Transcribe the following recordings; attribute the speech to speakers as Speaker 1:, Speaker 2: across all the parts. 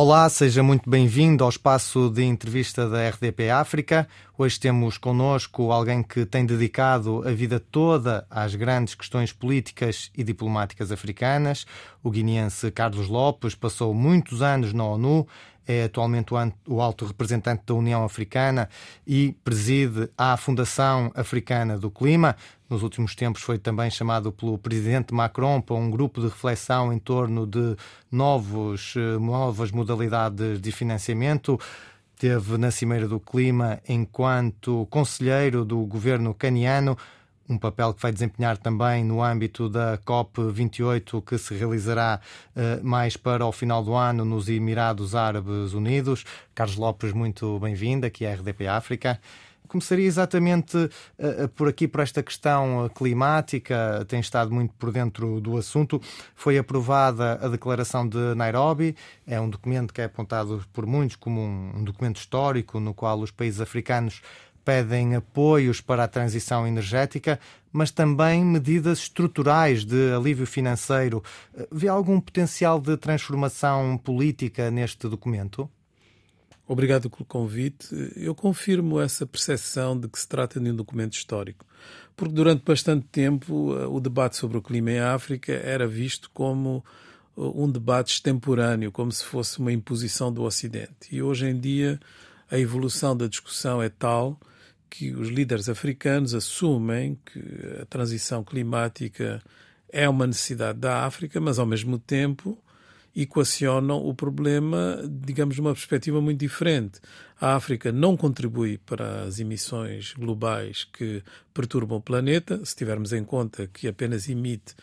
Speaker 1: Olá, seja muito bem-vindo ao espaço de entrevista da RDP África. Hoje temos connosco alguém que tem dedicado a vida toda às grandes questões políticas e diplomáticas africanas. O guineense Carlos Lopes passou muitos anos na ONU, é atualmente o alto representante da União Africana e preside a Fundação Africana do Clima. Nos últimos tempos foi também chamado pelo presidente Macron para um grupo de reflexão em torno de novos, eh, novas modalidades de financiamento. Teve na Cimeira do Clima enquanto conselheiro do governo caniano um papel que vai desempenhar também no âmbito da COP28, que se realizará uh, mais para o final do ano nos Emirados Árabes Unidos. Carlos Lopes, muito bem-vindo aqui à RDP África. Começaria exatamente uh, por aqui, por esta questão climática, tem estado muito por dentro do assunto. Foi aprovada a Declaração de Nairobi, é um documento que é apontado por muitos como um documento histórico no qual os países africanos pedem apoios para a transição energética, mas também medidas estruturais de alívio financeiro. Vê algum potencial de transformação política neste documento?
Speaker 2: Obrigado pelo convite. Eu confirmo essa percepção de que se trata de um documento histórico, porque durante bastante tempo eh, o debate sobre o clima em África era visto como eh, um debate extemporâneo, como se fosse uma imposição do Ocidente. E hoje em dia a evolução da discussão é tal que os líderes africanos assumem que a transição climática é uma necessidade da África, mas ao mesmo tempo equacionam o problema, digamos, de uma perspectiva muito diferente. A África não contribui para as emissões globais que perturbam o planeta, se tivermos em conta que apenas emite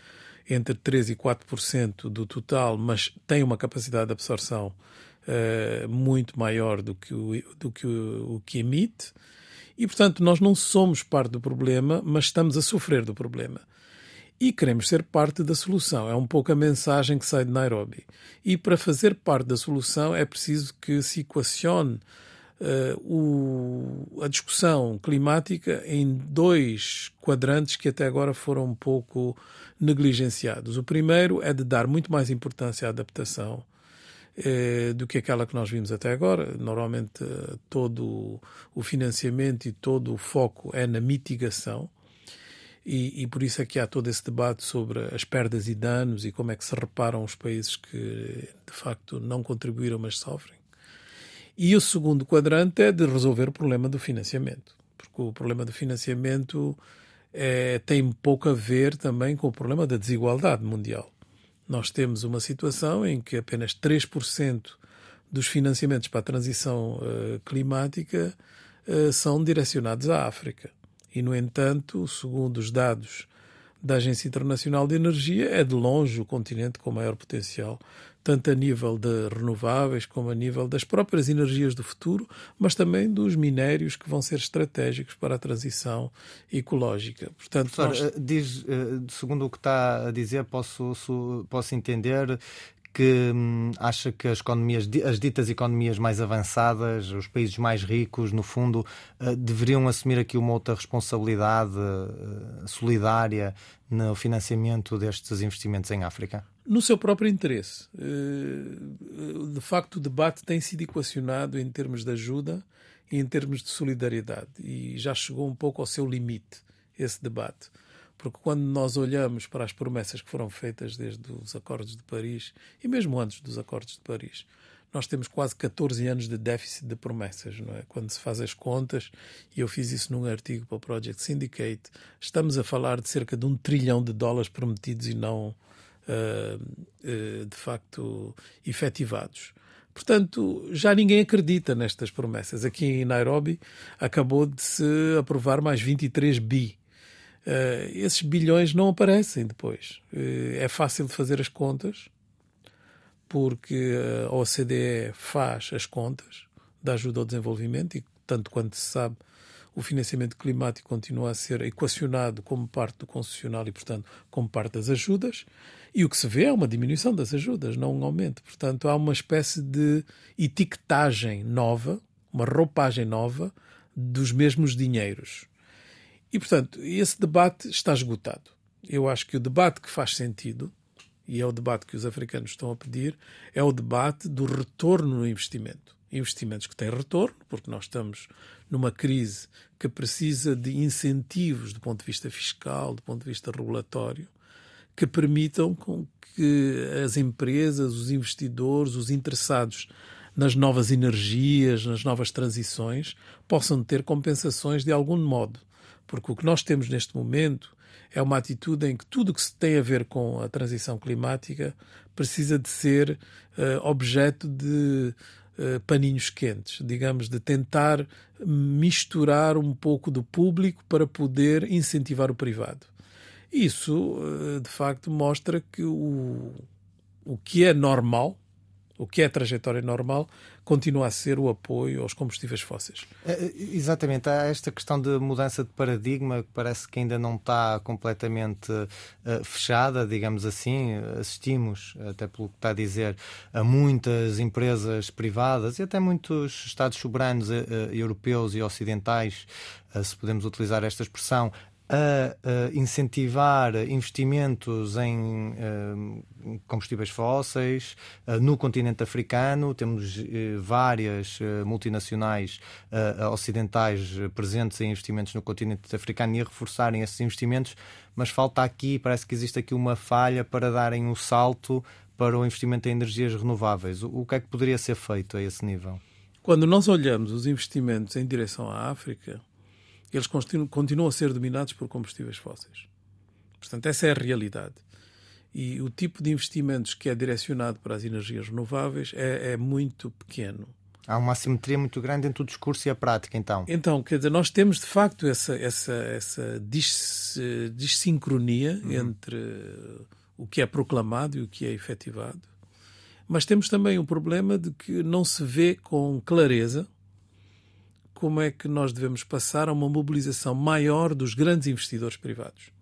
Speaker 2: entre 3 e 4% do total, mas tem uma capacidade de absorção uh, muito maior do que o, do que, o, o que emite. E, portanto, nós não somos parte do problema, mas estamos a sofrer do problema. E queremos ser parte da solução. É um pouco a mensagem que sai de Nairobi. E para fazer parte da solução é preciso que se equacione uh, o, a discussão climática em dois quadrantes que até agora foram um pouco negligenciados. O primeiro é de dar muito mais importância à adaptação eh, do que aquela que nós vimos até agora. Normalmente eh, todo o financiamento e todo o foco é na mitigação. E, e, por isso é que há todo esse debate sobre as perdas e danos e como é que se reparam os países que de facto não contribuíram, mas sofrem. E o segundo quadrante é de resolver o problema do financiamento, porque o problema do financiamento é, tem pouco a ver também com o problema da desigualdade mundial nós temos uma situação em que apenas 3% dos financiamentos para a transição uh, climática uh, são direcionados à África. E, no entanto, segundo os dados da Agência Internacional de Energia, é de longe o continente com maior potencial tanto a nível de renováveis como a nível das próprias energias do futuro, mas também dos minérios que vão ser estratégicos para a transição ecológica.
Speaker 1: Portanto, Professor, nós... Eh, diz, eh, segundo o que está a dizer, posso, posso entender que hum, acha que as economias, as ditas economias mais avançadas, os países mais ricos, no fundo, uh, deveriam assumir aqui uma outra responsabilidade uh, solidária no financiamento destes investimentos em África?
Speaker 2: no seu próprio interesse. Eh, de facto, o debate tem sido equacionado em termos de ajuda e em termos de solidariedade. E já chegou um pouco ao seu limite esse debate. Porque quando nós olhamos para as promessas que foram feitas desde os Acordos de Paris e mesmo antes dos Acordos de Paris, nós temos quase 14 anos de déficit de promessas, não é? Quando se faz as contas, e eu fiz isso num artigo para o Project Syndicate, estamos a falar de cerca de um trilhão de dólares prometidos e não uh, uh, de facto efetivados. Portanto, já ninguém acredita nestas promessas. Aqui em Nairobi acabou de se aprovar mais 23 bi. Uh, esses bilhões não aparecem depois. Uh, é fácil de fazer as contas, porque a OCDE faz as contas da ajuda ao desenvolvimento e, tanto quanto se sabe, o financiamento climático continua a ser equacionado como parte do concessional e, portanto, como parte das ajudas. E o que se vê é uma diminuição das ajudas, não um aumento. Portanto, há uma espécie de etiquetagem nova, uma roupagem nova dos mesmos dinheiros. E, portanto, esse debate está esgotado. Eu acho que o debate que faz sentido e é o debate que os africanos estão a pedir, é o debate do retorno no investimento. Investimentos que têm retorno, porque nós estamos numa crise que precisa de incentivos do ponto de vista fiscal, do ponto de vista regulatório, que permitam com que as empresas, os investidores, os interessados nas novas energias, nas novas transições, possam ter compensações de algum modo. Porque o que nós temos neste momento é uma atitude em que tudo que se tem a ver com a transição climática precisa de ser uh, objeto de uh, paninhos quentes, digamos, de tentar misturar um pouco do público para poder incentivar o privado. Isso, uh, de facto, mostra que o, o que é normal o que é a trajetória normal, continua a ser o apoio aos combustíveis fósseis.
Speaker 1: É, é, exatamente. Há esta questão de mudança de paradigma que parece que ainda não está completamente uh, fechada, digamos assim. Assistimos, até pelo que está a dizer, a muitas empresas privadas e até muitos Estados soberanos uh, europeus e ocidentais, uh, se podemos utilizar esta expressão, a, incentivar investimentos em uh, combustíveis fósseis uh, no continente africano. Temos uh, várias multinacionais ocidentais presentes em investimentos no continente africano e a reforçarem esses investimentos, mas falta aqui, parece que existe aqui uma falha para darem um salto para o investimento em energias renováveis. O, o que é que poderia ser feito a esse nível?
Speaker 2: Quando nós olhamos os investimentos em direção à África, eles continuam, continuam a ser dominados por combustíveis fósseis. Portanto, essa é a realidade. E o tipo de investimentos que é direcionado para as energias renováveis é, é muito pequeno.
Speaker 1: Há uma assimetria muito grande entre o discurso e a prática, então.
Speaker 2: Então, quer dizer, nós temos de facto essa, essa, essa dis, dissincronia uhum. entre o que é proclamado e o que é efetivado. Mas temos também o problema de que não se vê com clareza como é que nós devemos passar a uma mobilização maior dos grandes investidores privados.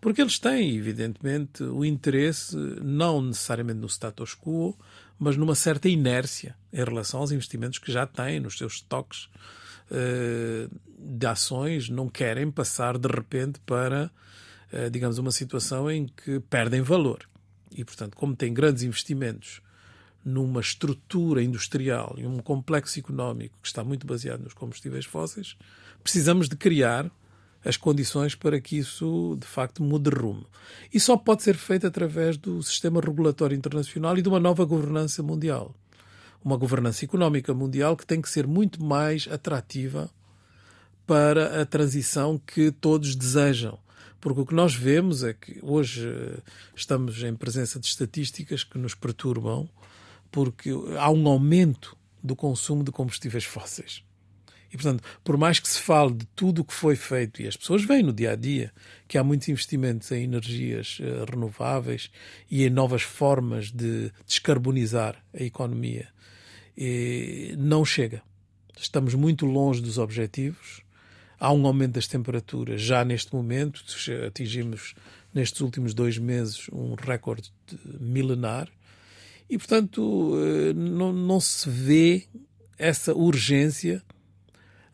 Speaker 2: Porque eles têm, evidentemente, o interesse não necessariamente no status quo, mas numa certa inércia em relação aos investimentos que já têm nos seus estoques uh, de ações, não querem passar de repente para, uh, digamos, uma situação em que perdem valor. E, portanto, como têm grandes investimentos numa estrutura industrial e um complexo económico que está muito baseado nos combustíveis fósseis, precisamos de criar as condições para que isso de facto mude rumo. E só pode ser feito através do sistema regulatório internacional e de uma nova governança mundial. Uma governança económica mundial que tem que ser muito mais atrativa para a transição que todos desejam. Porque o que nós vemos é que hoje eh, estamos em presença de estatísticas que nos perturbam porque há um aumento do consumo de combustíveis fósseis. E, portanto, por mais que se fale de tudo o que foi feito, e as pessoas veem no dia a dia que há muitos investimentos em energias uh, renováveis e em novas formas de descarbonizar a economia, e não chega. Estamos muito longe dos objetivos. Há um aumento das temperaturas já neste momento. Atingimos, nestes últimos dois meses, um recorde milenar e, portanto, eh, não, não se vê essa urgência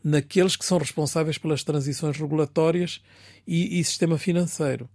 Speaker 2: naqueles que são responsáveis pelas transições regulatórias e, e, sistema financeiro.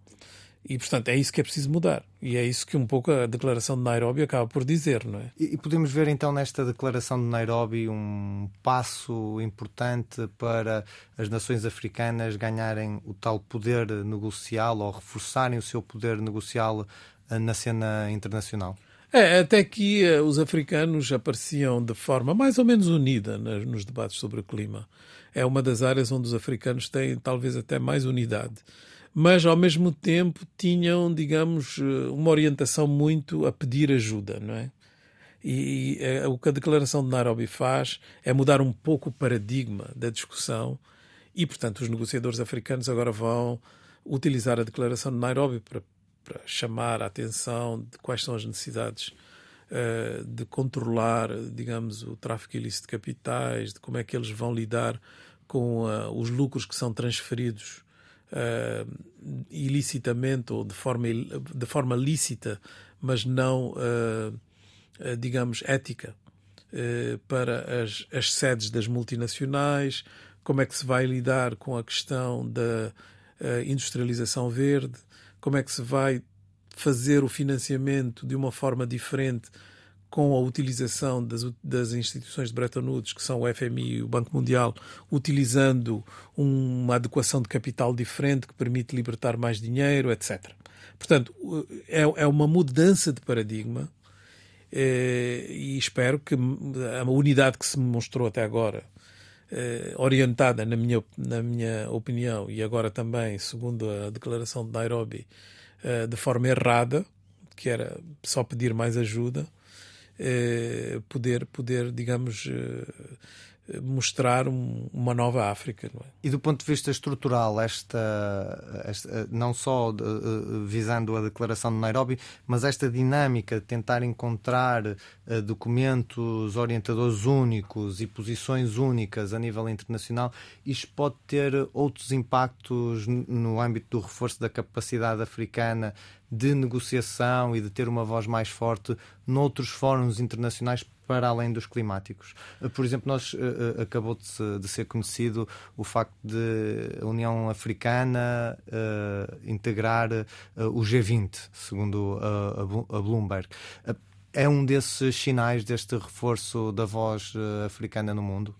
Speaker 2: E, portanto, é isso que é preciso mudar. E é isso que um pouco a declaração de Nairobi acaba por dizer, não é?
Speaker 1: E, e podemos ver, então, nesta declaração de Nairobi um passo importante para as nações africanas ganharem o tal poder negocial ou reforçarem o seu poder negocial eh, na cena internacional?
Speaker 2: É, até que uh, os africanos apareciam de forma mais ou menos unida nos debates sobre o clima. É uma das áreas onde os africanos têm talvez até mais unidade. Mas, ao mesmo tempo, tinham, digamos, eh, uma orientação muito a pedir ajuda, não é? E, e uh, o que a Declaração de Nairobi faz é mudar um pouco o paradigma da discussão e, portanto, os negociadores africanos agora vão utilizar a Declaração de Nairobi para para chamar a atenção de quais são as necessidades uh, de controlar, digamos, o tráfico ilícito de capitais, de como é que eles vão lidar com uh, os lucros que são transferidos uh, ilicitamente ou de forma, de forma lícita, mas não, digamos, ética, para as, as sedes das multinacionais, como é que se vai lidar com a questão da industrialização verde, como é que se vai fazer o financiamento de uma forma diferente com a utilização das, das, instituições de Bretton Woods, que são o FMI e o Banco Mundial, utilizando uma adequação de capital diferente que permite libertar mais dinheiro, etc. Portanto, é, é uma mudança de paradigma eh, e espero que a unidade que se mostrou até agora, orientada, na minha, na minha opinião, e agora também, segundo a declaração de Nairobi, eh, de forma errada, que era só pedir mais ajuda, eh, poder, poder, digamos, eh, mostrar um, uma nova África. É?
Speaker 1: E do ponto de vista estrutural, esta, esta não só de, visando a declaração de Nairobi, mas esta dinâmica de tentar encontrar uh, documentos orientadores únicos e posições únicas a nível internacional, isto pode ter outros impactos no âmbito do reforço da capacidade africana de negociação e de ter uma voz mais forte noutros fóruns internacionais para além dos climáticos. Eh, por exemplo, nós uh, acabou de, de, ser conhecido o facto de a União Africana uh, integrar uh, o G20, segundo a, a Bloomberg. é um desses sinais deste reforço da voz africana no mundo?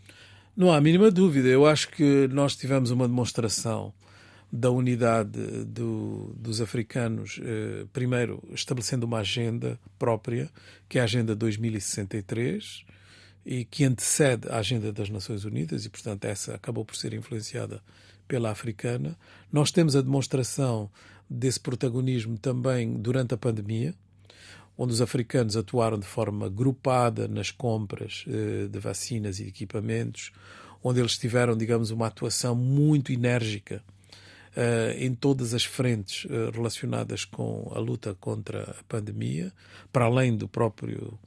Speaker 2: Não há a mínima dúvida. Eu acho que nós tivemos uma demonstração da unidade do, dos africanos, eh, primeiro estabelecendo uma agenda própria, que é a Agenda 2063, e que antecede a Agenda das Nações Unidas, e portanto essa acabou por ser influenciada pela africana. Nós temos a demonstração desse protagonismo também durante a pandemia, onde os africanos atuaram de forma grupada nas compras eh, de vacinas e equipamentos, onde eles tiveram, digamos, uma atuação muito enérgica em todas as frentes uh, relacionadas com a luta contra a pandemia, para além do próprio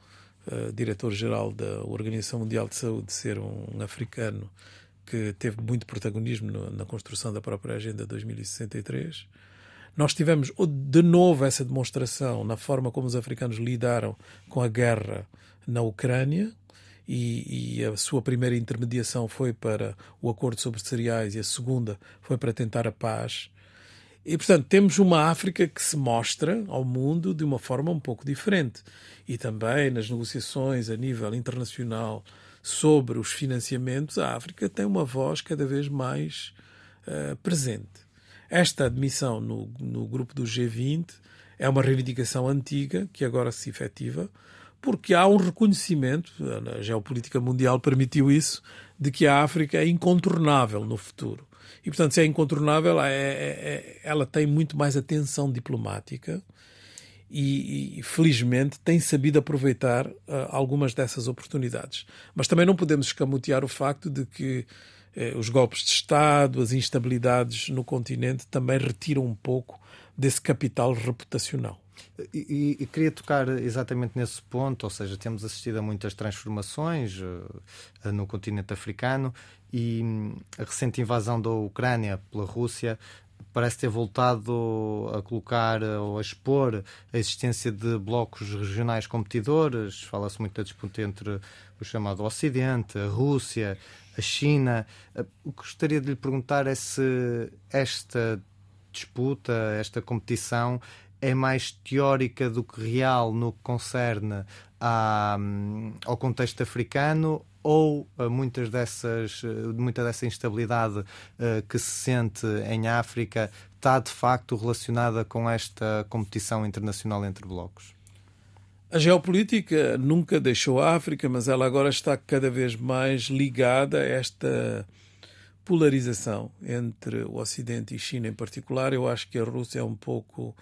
Speaker 2: uh, diretor-geral da Organização Mundial de Saúde ser um, um africano que teve muito protagonismo no, na construção da própria Agenda 2063. Nós tivemos de novo essa demonstração na forma como os africanos lidaram com a guerra na Ucrânia, e, e, a sua primeira intermediação foi para o acordo sobre cereais e a segunda foi para tentar a paz. E, portanto, temos uma África que se mostra ao mundo de uma forma um pouco diferente. E também nas negociações a nível internacional sobre os financiamentos, a África tem uma voz cada vez mais uh, presente. Esta admissão no, no grupo do G20 é uma reivindicação antiga que agora se efetiva, porque há um reconhecimento, a geopolítica mundial permitiu isso, de que a África é incontornável no futuro. E, portanto, se é incontornável, é, é, é, ela tem muito mais atenção diplomática e, e felizmente, tem sabido aproveitar uh, algumas dessas oportunidades. Mas também não podemos escamotear o facto de que uh, os golpes de Estado, as instabilidades no continente também retiram um pouco desse capital reputacional.
Speaker 1: E, e, queria tocar exatamente nesse ponto, ou seja, temos assistido a muitas transformações uh, no continente africano e um, a recente invasão da Ucrânia pela Rússia parece ter voltado a colocar ou a expor a existência de blocos regionais competidores. Fala-se muito da disputa entre o chamado Ocidente, a Rússia, a China. Uh, o que gostaria de lhe perguntar é se esta disputa, esta competição é mais teórica do que real no que concerne à, ao contexto africano ou muitas dessas, muita dessa instabilidade uh, que se sente em África está de facto relacionada com esta competição internacional entre blocos?
Speaker 2: A geopolítica nunca deixou a África, mas ela agora está cada vez mais ligada a esta polarização entre o Ocidente e China em particular. Eu acho que a Rússia é um pouco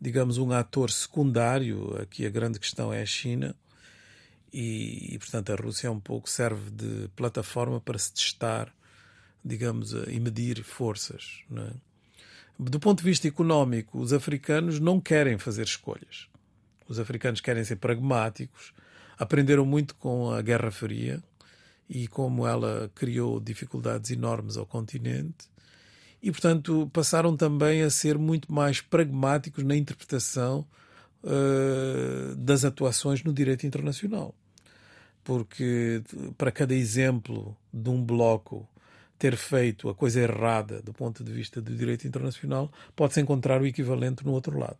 Speaker 2: digamos, um ator secundário. Aqui a grande questão é a China. E, e, portanto, a Rússia é um pouco serve de plataforma para se testar, digamos, e medir forças. É? Do ponto de vista económico, os africanos não querem fazer escolhas. Os africanos querem ser pragmáticos, aprenderam muito com a Guerra Fria e como ela criou dificuldades enormes ao continente e, portanto, passaram também a ser muito mais pragmáticos na interpretação uh, das atuações no direito internacional. Porque, para cada exemplo de um bloco ter feito a coisa errada do ponto de vista do direito internacional, pode-se encontrar o equivalente no outro lado.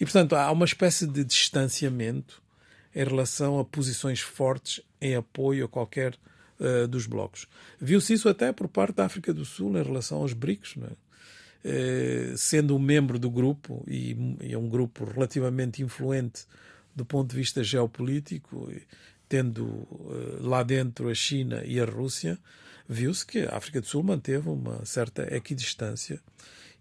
Speaker 2: E, portanto, há uma espécie de distanciamento em relação a posições fortes em apoio a qualquer uh, dos blocos. Viu-se isso até por parte da África do Sul em relação aos BRICS, é? uh, sendo um membro do grupo e, é um grupo relativamente influente do ponto de vista geopolítico, tendo uh, lá dentro a China e a Rússia, viu-se que a África do Sul manteve uma certa equidistância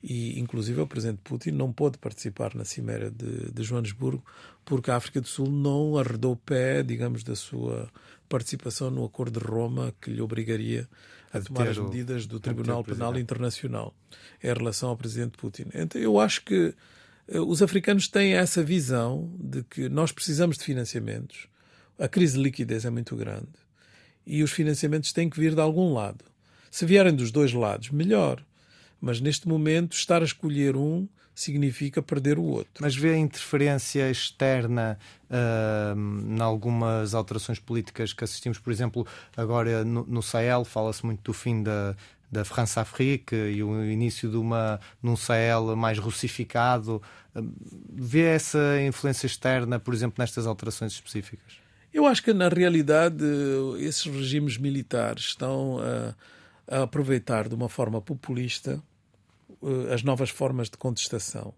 Speaker 2: e inclusive o presidente Putin não pôde participar na cimeira de, de Joanesburgo porque a África do Sul não arredou pé, digamos, da sua participação no Acordo de Roma que lhe obrigaria a tomar as medidas do Tribunal Penal Internacional em relação ao presidente Putin. Então eu acho que eh, os africanos têm essa visão de que nós precisamos de financiamentos, a crise de liquidez é muito grande e os financiamentos têm que vir de algum lado. Se vierem dos dois lados, melhor. Mas neste momento, estar a escolher um significa perder o outro.
Speaker 1: Mas vê a interferência externa uh, em algumas alterações políticas que assistimos, por exemplo, agora no, no Sahel, fala-se muito do fim da, da França-Afrique e o início de uma num Sahel mais russificado. Vê essa influência externa, por exemplo, nestas alterações específicas?
Speaker 2: Eu acho que, na realidade, esses regimes militares estão a a aproveitar de uma forma populista uh, as novas formas de contestação.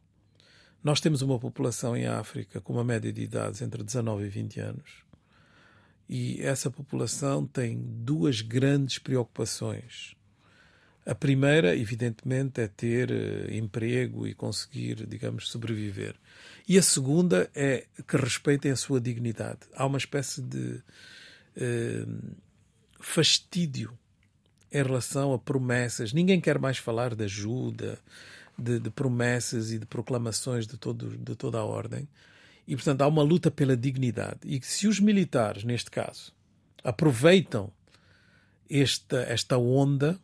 Speaker 2: Nós temos uma população em África com uma média de idades entre 19 e 20 anos. E essa população tem duas grandes preocupações. A primeira, evidentemente, é ter uh, emprego e conseguir, digamos, sobreviver. E a segunda é que respeitem a sua dignidade. Há uma espécie de uh, fastídio em relação a promessas. Ninguém quer mais falar de ajuda, de, de promessas e de proclamações de, todo, de toda a ordem. E, portanto, há uma luta pela dignidade. E se os militares, neste caso, aproveitam esta, esta onda,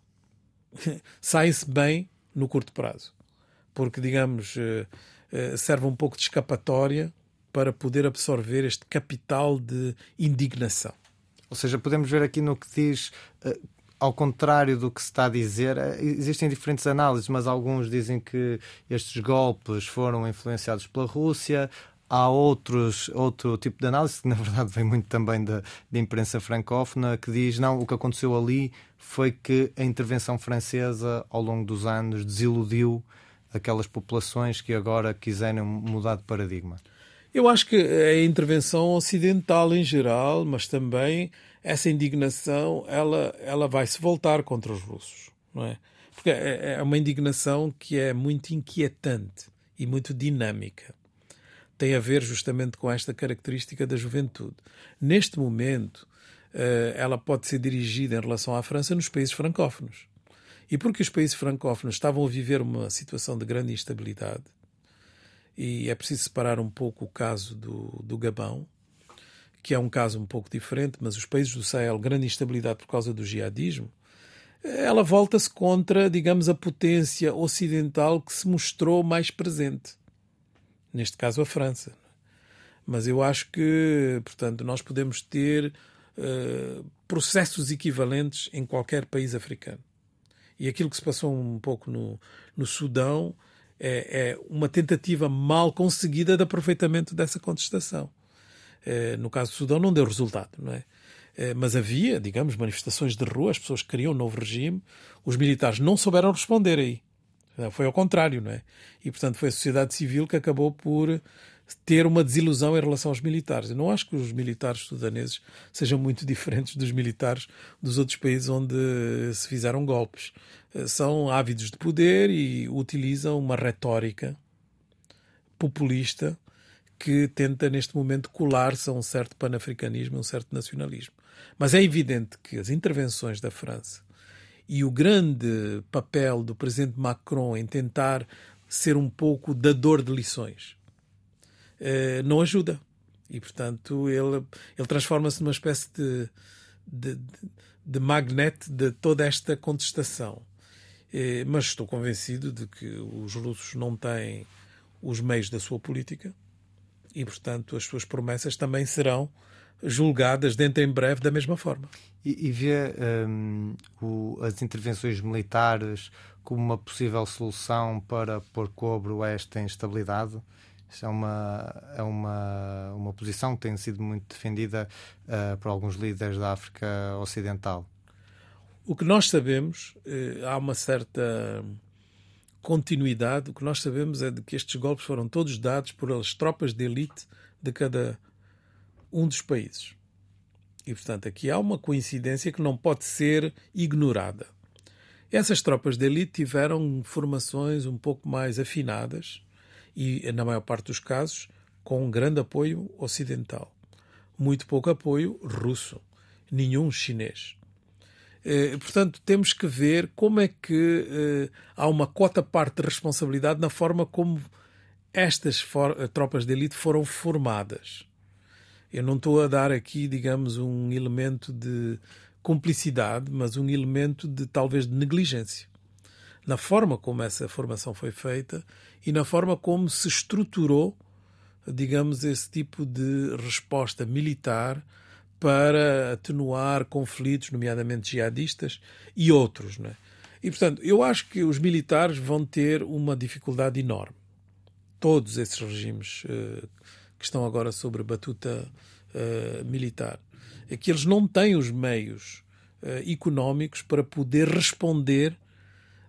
Speaker 2: saem-se bem no curto prazo. Porque, digamos, eh, eh, serve um pouco de escapatória para poder absorver este capital de indignação.
Speaker 1: Ou seja, podemos ver aqui no que diz eh, ao contrário do que se está a dizer, eh, existem diferentes análises, mas alguns dizem que estes golpes foram influenciados pela Rússia. Há outros, outro tipo de análise, que na verdade vem muito também da, da imprensa francófona, que diz não, o que aconteceu ali foi que a intervenção francesa ao longo dos anos desiludiu aquelas populações que agora quiserem mudar de paradigma.
Speaker 2: Eu acho que a intervenção ocidental em geral, mas também essa indignação, ela, ela vai se voltar contra os russos, não é? Porque é, é uma indignação que é muito inquietante e muito dinâmica. Tem a ver justamente com esta característica da juventude. Neste momento, eh, ela pode ser dirigida em relação à França nos países francófonos. E porque os países francófonos estavam a viver uma situação de grande instabilidade, e é preciso separar um pouco o caso do, do Gabão, que é um caso um pouco diferente, mas os países do Sahel, grande instabilidade por causa do jihadismo, ela volta-se contra, digamos, a potência ocidental que se mostrou mais presente. Neste caso, a França. Mas eu acho que, portanto, nós podemos ter uh, processos equivalentes em qualquer país africano. E aquilo que se passou um pouco no, no Sudão é, é uma tentativa mal conseguida de aproveitamento dessa contestação. É, no caso do Sudão não deu resultado, não é? é? Mas havia, digamos, manifestações de rua, as pessoas queriam um novo regime, os militares não souberam responder aí. Foi ao contrário, não é? E, portanto, foi a sociedade civil que acabou por ter uma desilusão em relação aos militares. Eu não acho que os militares sudaneses sejam muito diferentes dos militares dos outros países onde se fizeram golpes. Eh, são ávidos de poder e utilizam uma retórica populista que tenta neste momento colar-se a um certo panafricanismo, um certo nacionalismo. Mas é evidente que as intervenções da França e o grande papel do presidente Macron em tentar ser um pouco dador de lições eh, não ajuda. E, portanto, ele, ele transforma-se numa espécie de, de, de, magnete de toda esta contestação. Eh, mas estou convencido de que os russos não têm os meios da sua política e, portanto, as suas promessas também serão julgadas dentro em breve da mesma forma.
Speaker 1: E, e vê um, o, as intervenções militares como uma possível solução para pôr cobro a esta instabilidade? Isso é uma, é uma, uma posição que tem sido muito defendida uh, por alguns líderes da África Ocidental.
Speaker 2: O que nós sabemos, uh, há uma certa continuidade. O que nós sabemos é de que estes golpes foram todos dados por as tropas de elite de cada um dos países. E, portanto, aqui há uma coincidência que não pode ser ignorada. Essas tropas de elite tiveram formações um pouco mais afinadas e, na maior parte dos casos, com um grande apoio ocidental. Muito pouco apoio russo, nenhum chinês. Eh, portanto, temos que ver como é que eh, há uma cota parte de responsabilidade na forma como estas tropas de elite foram formadas. Eu não estou a dar aqui, digamos, um elemento de cumplicidade, mas um elemento de talvez de negligência. Na forma como essa formação foi feita e na forma como se estruturou, digamos, esse tipo de resposta militar para atenuar conflitos, nomeadamente jihadistas e outros. Não é? E, portanto, eu acho que os militares vão ter uma dificuldade enorme. Todos esses regimes uh, que estão agora sobre batuta uh, militar. É que eles não têm os meios uh, económicos para poder responder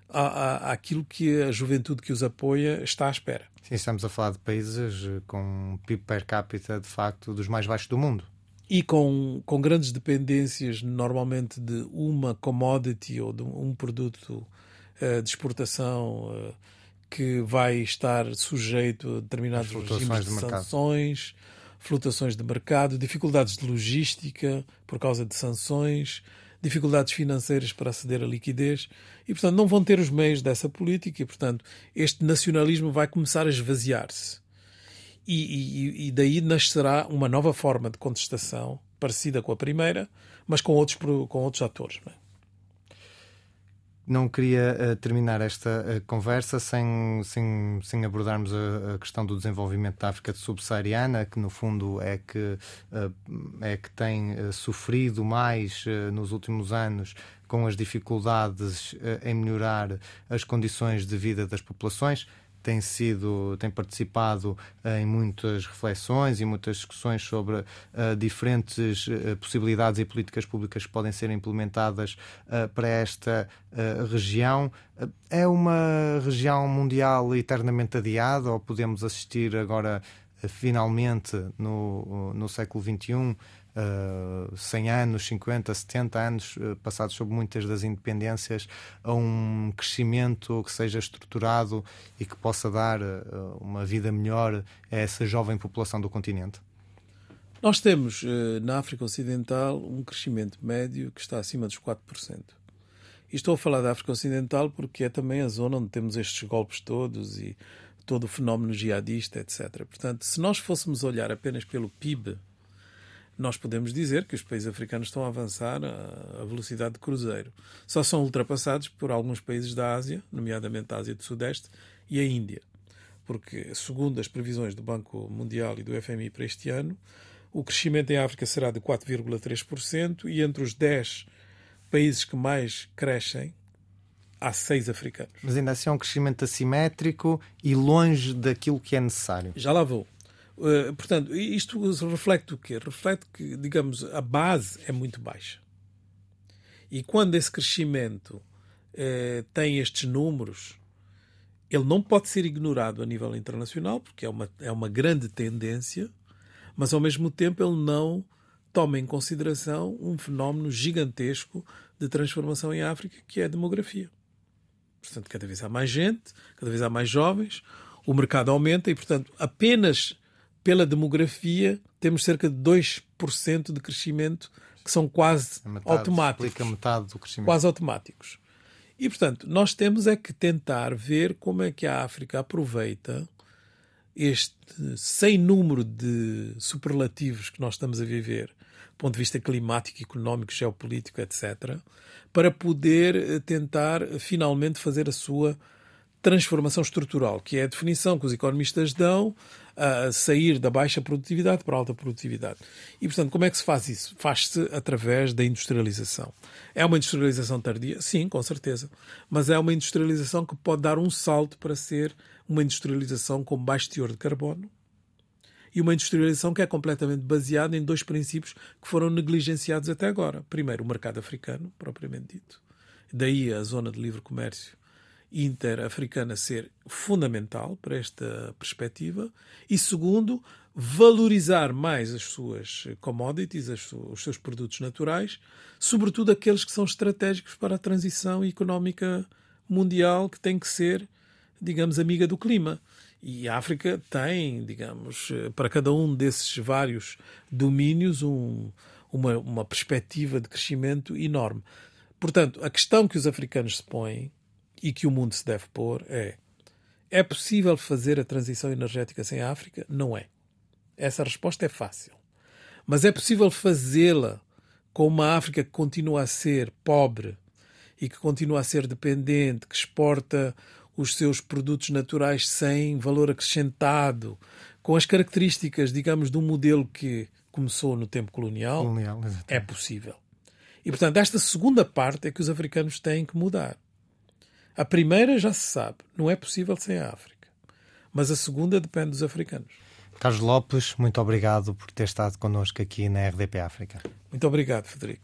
Speaker 2: à, à, àquilo que a juventude que os apoia está à espera.
Speaker 1: Sim, estamos a falar de países com PIB per capita, de facto, dos mais baixos do mundo.
Speaker 2: E com, com grandes dependências, normalmente, de uma commodity ou de um produto uh, de exportação uh, que vai estar sujeito a determinados regimes de, de sanções, flutuações de mercado, dificuldades de logística por causa de sanções, dificuldades financeiras para aceder à liquidez e, portanto, não vão ter os meios dessa política e, portanto, este nacionalismo vai começar a esvaziar-se. E, e, daí nascerá uma nova forma de contestação, parecida com a primeira, mas com outros, com outros atores. Não é?
Speaker 1: Queria uh, terminar esta uh, conversa sem, sem, sem abordarmos a, questão do desenvolvimento da África subsaariana, que no fundo é que, uh, é que tem sofrido mais nos últimos anos com as dificuldades em melhorar as condições de vida das populações tem sido, tem participado eh, em muitas reflexões e muitas discussões sobre uh, diferentes uh, possibilidades e políticas públicas que podem ser implementadas uh, para esta região. É uma região mundial eternamente adiada ou podemos assistir agora finalmente no, no século XXI uh, 100 anos, 50, 70 anos uh, passados sobre muitas das independências, a um crescimento que seja estruturado e que possa dar uh, uma vida melhor a essa jovem população do continente?
Speaker 2: Nós temos na África Ocidental um crescimento médio que está acima dos 4%. E estou a falar da África Ocidental porque é também a zona onde temos estes golpes todos e todo o fenómeno jihadista, etc. Portanto, se nós fôssemos olhar apenas pelo PIB nós podemos dizer que os países africanos estão a avançar a velocidade de cruzeiro. Só são ultrapassados por alguns países da Ásia, nomeadamente a Ásia do Sudeste e a Índia. Porque, segundo as previsões do Banco Mundial e do FMI para este ano, o crescimento em África será de 4,3% e entre os 10 países que mais crescem, há seis africanos.
Speaker 1: Mas ainda assim é um crescimento assimétrico e longe daquilo que é necessário.
Speaker 2: Já lá vou. Eh, portanto, isto reflete o quê? Reflete que, digamos, a base é muito baixa. E quando esse crescimento uh, tem estes números, ele não pode ser ignorado a nível internacional, porque é uma, é uma grande tendência, mas ao mesmo tempo ele não toma em consideração um fenómeno gigantesco de transformação em África, que é a demografia. Portanto, cada vez há mais gente, cada vez há mais jovens, o mercado aumenta e, portanto, apenas pela demografia, temos cerca de 2% de crescimento que são quase é metade, automáticos.
Speaker 1: metade do crescimento.
Speaker 2: Quase automáticos. E, portanto, nós temos é que tentar ver como é que a África aproveita este sem número de superlativos que nós estamos a viver, do ponto de vista climático, económico, geopolítico, etc., para poder eh, tentar eh, finalmente fazer a sua transformação estrutural, que é a definição que os economistas dão a sair da baixa produtividade para a alta produtividade. E, portanto, como é que se faz isso? Faz-se através da industrialização. É uma industrialização tardia? Sim, com certeza. Mas é uma industrialização que pode dar um salto para ser uma industrialização com baixo teor de carbono e uma industrialização que é completamente baseada em dois princípios que foram negligenciados até agora. Primeiro, o mercado africano, propriamente dito. Daí a zona de livre comércio interafricana ser fundamental para esta perspectiva. E segundo, valorizar mais as suas commodities, os seus produtos naturais, sobretudo aqueles que são estratégicos para a transição económica mundial, que tem que ser, digamos, amiga do clima. E a África tem, digamos, para cada um desses vários domínios, um, uma, uma perspectiva de crescimento enorme. Portanto, a questão que os africanos se põem e que o mundo se deve pôr é: é possível fazer a transição energética sem a África? Não é. Essa resposta é fácil. Mas é possível fazê-la com uma África que continua a ser pobre e que continua a ser dependente, que exporta os seus produtos naturais sem valor acrescentado, com as características, digamos, de um modelo que começou no tempo colonial, colonial é possível. E, portanto, esta segunda parte é que os africanos têm que mudar. A primeira já se sabe, não é possível sem a África. Mas a segunda depende dos africanos.
Speaker 1: Carlos Lopes, muito obrigado por ter estado connosco aqui na RDP África.
Speaker 2: Muito obrigado, Federico.